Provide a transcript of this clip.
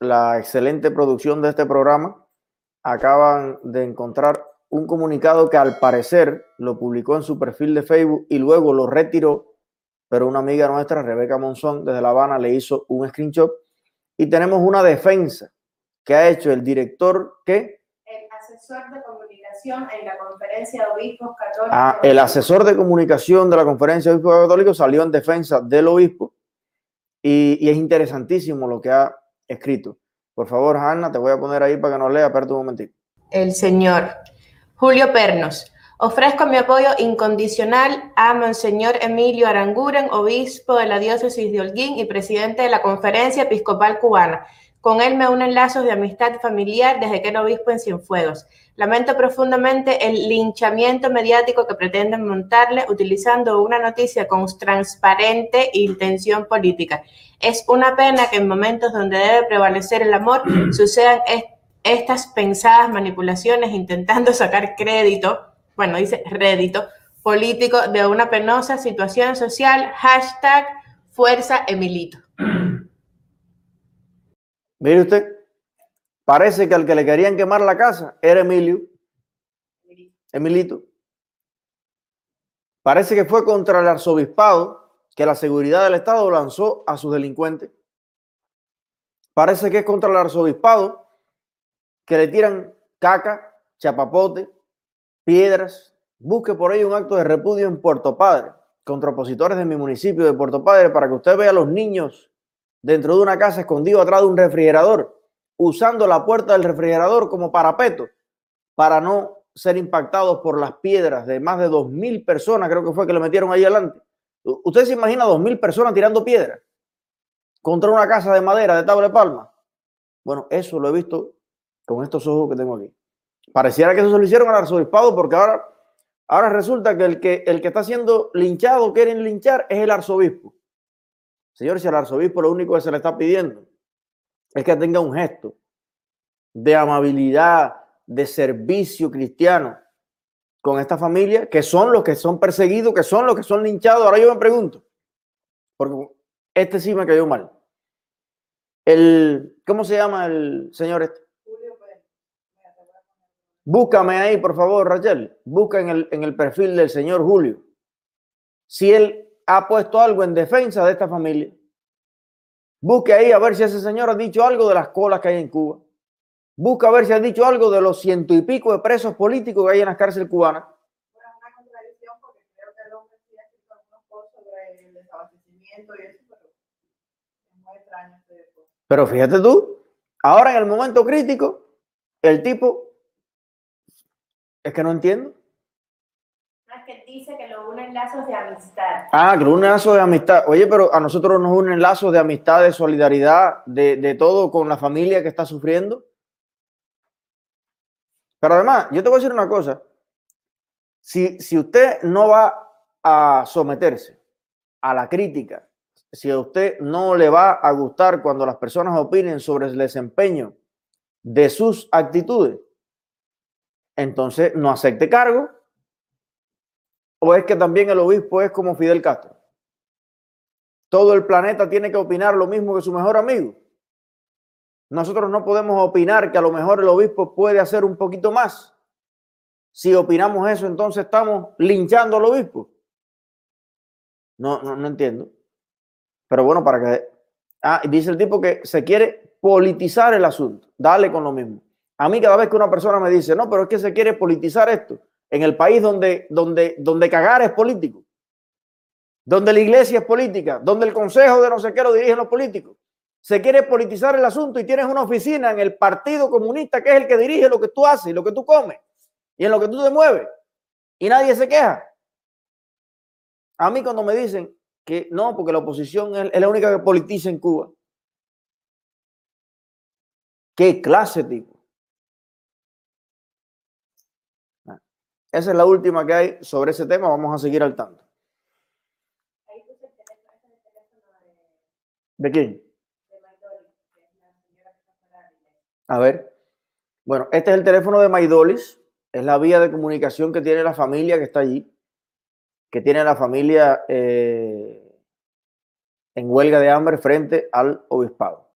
la excelente producción de este programa, acaban de encontrar un comunicado que al parecer lo publicó en su perfil de Facebook y luego lo retiró, pero una amiga nuestra, Rebeca Monzón, desde La Habana, le hizo un screenshot y tenemos una defensa que ha hecho el director que... El asesor de comunicación en la conferencia de obispos católicos. Ah, el asesor de comunicación de la conferencia de obispos católicos salió en defensa del obispo y, y es interesantísimo lo que ha escrito. Por favor, Hanna, te voy a poner ahí para que nos lea, espérate un momentito. El señor Julio Pernos. Ofrezco mi apoyo incondicional a Monseñor Emilio Aranguren, obispo de la diócesis de Holguín y presidente de la Conferencia Episcopal Cubana. Con él me unen lazos de amistad familiar desde que era obispo en Cienfuegos. Lamento profundamente el linchamiento mediático que pretenden montarle utilizando una noticia con transparente intención política. Es una pena que en momentos donde debe prevalecer el amor sucedan estas pensadas manipulaciones intentando sacar crédito, bueno, dice rédito político de una penosa situación social. Hashtag Fuerza Emilito. Mire usted, parece que al que le querían quemar la casa era Emilio. Emilito. Parece que fue contra el arzobispado que la seguridad del Estado lanzó a sus delincuentes. Parece que es contra el arzobispado que le tiran caca, chapapote, piedras. Busque por ahí un acto de repudio en Puerto Padre contra opositores de mi municipio de Puerto Padre para que usted vea a los niños dentro de una casa escondido atrás de un refrigerador, usando la puerta del refrigerador como parapeto para no ser impactados por las piedras de más de dos mil personas, creo que fue que le metieron ahí adelante. ¿Usted se imagina dos mil personas tirando piedras contra una casa de madera de tabla de palma? Bueno, eso lo he visto con estos ojos que tengo aquí. Pareciera que eso se lo hicieron al arzobispado porque ahora, ahora resulta que el, que el que está siendo linchado, quieren linchar, es el arzobispo. Señor, si al arzobispo lo único que se le está pidiendo es que tenga un gesto de amabilidad, de servicio cristiano con esta familia, que son los que son perseguidos, que son los que son linchados. Ahora yo me pregunto, porque este sí me cayó mal. El, ¿Cómo se llama el señor este? Búscame ahí, por favor, Rachel. Busca en el, en el perfil del señor Julio. Si él ha puesto algo en defensa de esta familia. Busque ahí a ver si ese señor ha dicho algo de las colas que hay en Cuba. Busca a ver si ha dicho algo de los ciento y pico de presos políticos que hay en las cárceles cubanas. Pero fíjate tú, ahora en el momento crítico, el tipo es que no entiendo. Dice que lo unen lazos de amistad. Ah, que unen lazos de amistad. Oye, pero a nosotros nos unen lazos de amistad, de solidaridad, de, de todo con la familia que está sufriendo. Pero además, yo te voy a decir una cosa. Si, si usted no va a someterse a la crítica, si a usted no le va a gustar cuando las personas opinen sobre el desempeño de sus actitudes, entonces no acepte cargo. ¿O es que también el obispo es como Fidel Castro? Todo el planeta tiene que opinar lo mismo que su mejor amigo. Nosotros no podemos opinar que a lo mejor el obispo puede hacer un poquito más. Si opinamos eso, entonces estamos linchando al obispo. No, no, no entiendo. Pero bueno, para que... Ah, dice el tipo que se quiere politizar el asunto. Dale con lo mismo. A mí cada vez que una persona me dice, no, pero es que se quiere politizar esto, en el país donde, donde, donde cagar es político, donde la iglesia es política, donde el consejo de no sé qué lo dirigen los políticos, se quiere politizar el asunto y tienes una oficina en el Partido Comunista que es el que dirige lo que tú haces lo que tú comes y en lo que tú te mueves y nadie se queja. A mí cuando me dicen que no, porque la oposición es, la única que politiza en Cuba. ¿Qué clase, tipo? Esa es la última que hay sobre ese tema. Vamos a seguir al tanto. ¿De quién? A ver. Bueno, este es el teléfono de Maidolis. Es la vía de comunicación que tiene la familia que está allí. Que tiene la familia eh, en huelga de hambre frente al obispado.